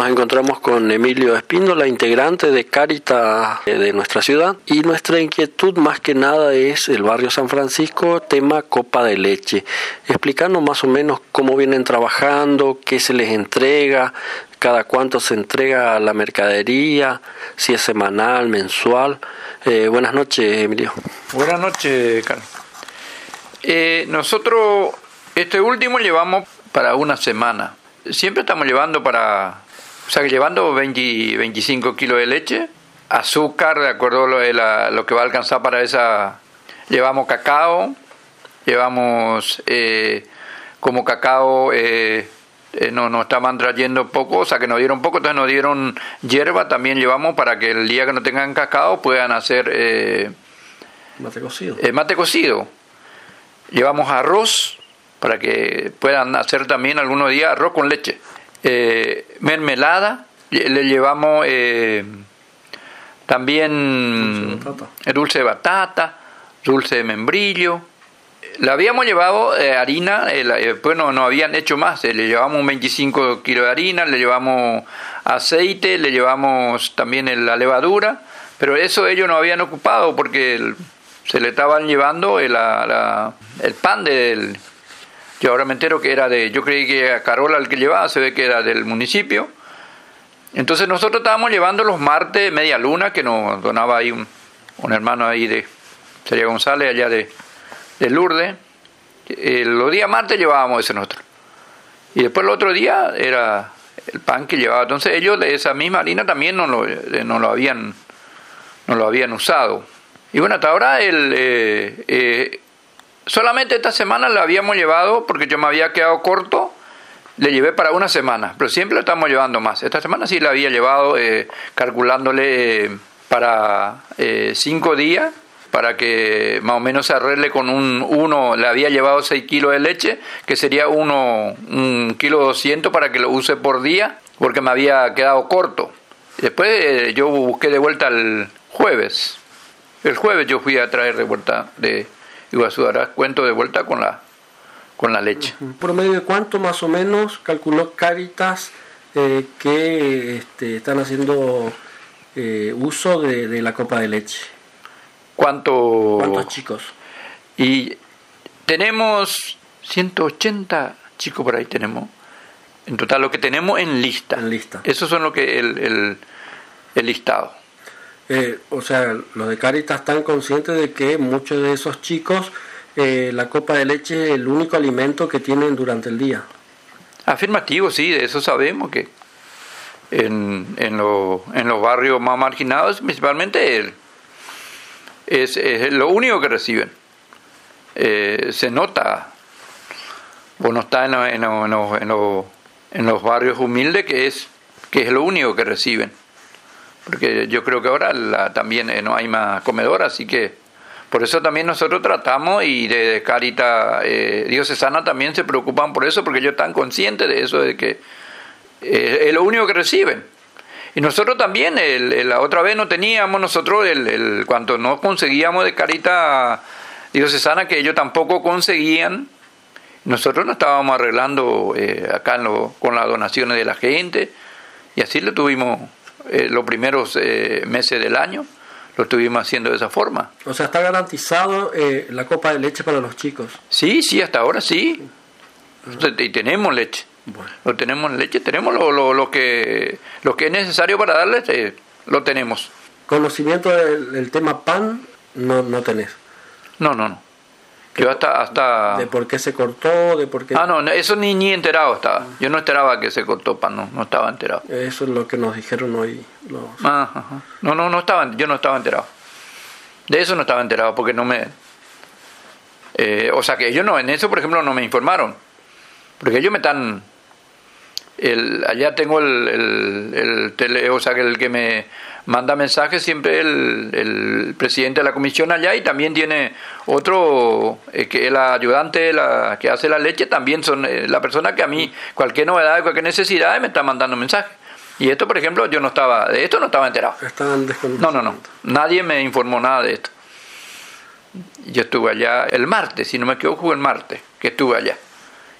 nos encontramos con Emilio Espíndola, integrante de Caritas eh, de nuestra ciudad, y nuestra inquietud más que nada es el barrio San Francisco, tema copa de leche. Explicando más o menos cómo vienen trabajando, qué se les entrega, cada cuánto se entrega la mercadería, si es semanal, mensual. Eh, buenas noches, Emilio. Buenas noches, Carlos. Eh, nosotros este último llevamos para una semana. Siempre estamos llevando para o sea, que llevando 20, 25 kilos de leche, azúcar, de acuerdo a lo, que va a alcanzar para esa. Llevamos cacao, llevamos eh, como cacao. Eh, eh, no, nos estaban trayendo poco, o sea que nos dieron poco, entonces nos dieron hierba, también llevamos para que el día que no tengan cacao puedan hacer mate cocido. mate cocido. Llevamos arroz para que puedan hacer también algunos días arroz con leche eh, mermelada, le llevamos eh, también dulce de, batata, dulce de membrillo. Le habíamos llevado eh, harina, pues no, no habían hecho más, le llevamos 25 kilos de harina, le llevamos aceite, le llevamos también la levadura, pero eso ellos no habían ocupado porque se le estaban llevando el, el pan del, yo ahora me entero que era de, yo creí que a Carola el que llevaba, se ve que era del municipio. Entonces nosotros estábamos llevando los martes media luna que nos donaba ahí un, hermano ahí de Sería González, allá de, de Lourdes. Eh, los días martes llevábamos ese nosotros. Y después el otro día era el pan que llevaba. Entonces ellos de esa misma harina también no lo, eh, no lo, habían, no lo habían usado. Y bueno, hasta ahora el, eh, Solamente esta semana la habíamos llevado porque yo me había quedado corto. Le llevé para una semana, pero siempre lo estamos llevando más. Esta semana sí la había llevado eh, calculándole eh, para eh, cinco días para que más o menos se arregle con un uno, le había llevado 6 kilos de leche, que sería uno, un kilo 200 para que lo use por día, porque me había quedado corto. Después yo busqué de vuelta el jueves. El jueves yo fui a traer de vuelta de, Iguazú darás cuento de vuelta con la, con la leche. ¿Por medio de cuánto más o menos calculó Caritas eh, que este, están haciendo eh, uso de, la copa de leche? ¿Cuánto, ¿Cuántos chicos? Y tenemos 180 chicos por ahí tenemos. En total lo que tenemos en lista. En lista. Esos son lo que el, el, el listado. Eh, o sea, los de Caritas están conscientes de que muchos de esos chicos eh, la copa de leche es el único alimento que tienen durante el día. Afirmativo, sí, de eso sabemos que en, en, en los barrios más marginados principalmente es, es, lo único que reciben. Eh, se nota, bueno, está en, en, en, en los barrios humildes que es, que es lo único que reciben porque yo creo que ahora también eh, no hay más comedor, así que por eso también nosotros tratamos y de Carita eh, Diocesana también se preocupan por eso, porque ellos están conscientes de eso, de que eh, es lo único que reciben. Y nosotros también, la otra vez no teníamos nosotros, el, el, cuando no conseguíamos de Carita Diocesana, que ellos tampoco conseguían, nosotros nos estábamos arreglando acá con las donaciones de la gente, y así lo tuvimos eh, los primeros eh, meses del año lo estuvimos haciendo de esa forma. O sea, está garantizado eh, la copa de leche para los chicos. Sí, sí, hasta ahora sí. Y tenemos leche. Bueno. Lo tenemos leche, tenemos lo, lo, lo, que lo que es necesario para darles, lo tenemos. Conocimiento del, tema pan no, no tenés. No, no, no. Yo hasta, hasta... ¿De por qué se cortó? ¿De por qué... Ah, no, eso ni, ni enterado estaba. Yo no esperaba que se cortó pan, no, no estaba enterado. Eso es lo que nos dijeron hoy. Los... Ah, no, no, no estaba, yo no estaba enterado. De eso no estaba enterado porque no me... Eh, o sea que ellos no, en eso por ejemplo no me informaron. Porque ellos me están... El, allá tengo el, el, el tele, o sea que el que me manda mensajes siempre el, el, presidente de la comisión allá y también tiene otro, eh, que el ayudante la, que hace la leche, también son eh, la persona que a mí cualquier novedad, cualquier necesidad me está mandando mensajes. Y esto, por ejemplo, yo no estaba, de esto no estaba enterado. No, no, no. Nadie me informó nada de esto. Yo estuve allá el martes, si no me equivoco, el martes que estuve allá.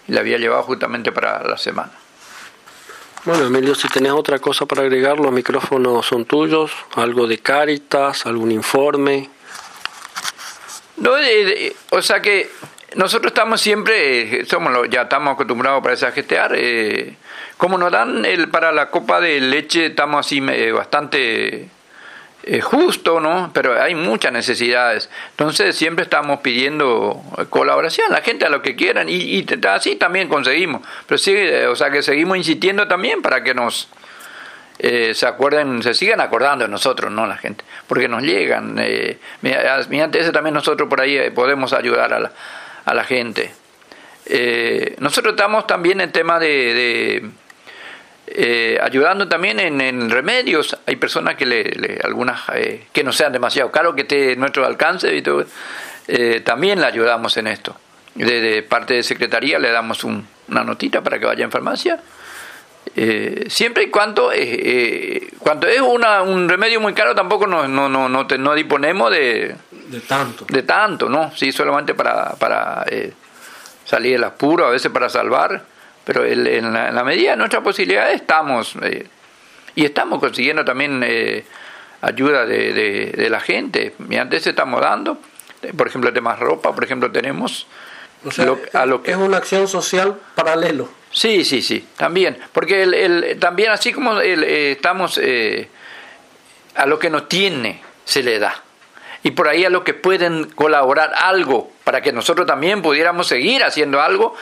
Y la había llevado justamente para la semana. Bueno, Emilio, si tenés otra cosa para agregar, los micrófonos son tuyos, algo de Cáritas, algún informe. No, o sea que nosotros estamos siempre, somos ya estamos acostumbrados para esa gestear. Eh, como nos dan el para la copa de leche, estamos así eh, bastante eh, justo, ¿no? Pero hay muchas necesidades. Entonces siempre estamos pidiendo colaboración, la gente a lo que quieran y, y así también conseguimos. Pero sí, o sea que seguimos insistiendo también para que nos eh, se acuerden, se sigan acordando de nosotros, ¿no? La gente, porque nos llegan. Eh, mediante ese también nosotros por ahí eh, podemos ayudar a la, a la gente. Eh, nosotros estamos también en tema de, ayudando también en, remedios. Hay personas que le, algunas que no sean demasiado caros, que esté en nuestro alcance y todo, también le ayudamos en esto. De, parte de secretaría le damos una notita para que vaya en farmacia eh, siempre y cuando, eh, eh, cuando es una, un remedio muy caro, tampoco no, no, no, no, no disponemos de, de tanto. De tanto, ¿no? Sí, solamente para, para eh, salir del apuro, a veces para salvar, pero en, la, medida de nuestras posibilidades estamos. y estamos consiguiendo también ayuda de, de, la gente. Y antes estamos dando, por ejemplo, temas ropa, por ejemplo, tenemos. a lo que, es una acción social paralelo. Sí, sí, sí, también, porque el, el, también así como el, eh, estamos eh, a lo que nos tiene se le da y por ahí a lo que pueden colaborar algo para que nosotros también pudiéramos seguir haciendo algo,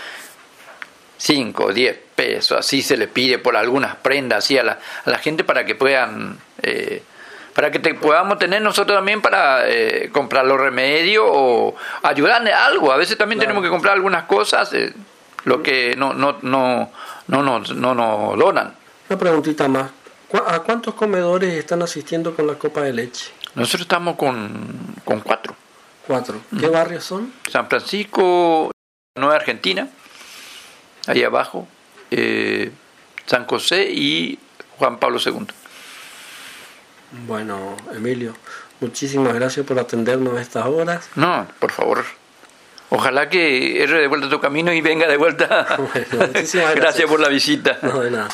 5 o 10 pesos, así se le pide por algunas prendas así a la, a la gente para que puedan, eh, para que te, podamos tener nosotros también para comprar los remedios o ayudarle algo. A veces también tenemos que comprar algunas cosas lo que no no no no nos no, no donan. Una preguntita más. ¿A cuántos comedores están asistiendo con la copa de leche? Nosotros estamos con, con cuatro. Cuatro. ¿Qué barrios son? San Francisco, Nueva Argentina, ahí abajo, eh, San José y Juan Pablo II. Bueno, Emilio, muchísimas gracias por atendernos a estas horas. No, por favor. Ojalá que erre de vuelta tu camino y venga de vuelta. gracias. gracias por la visita. No, de nada.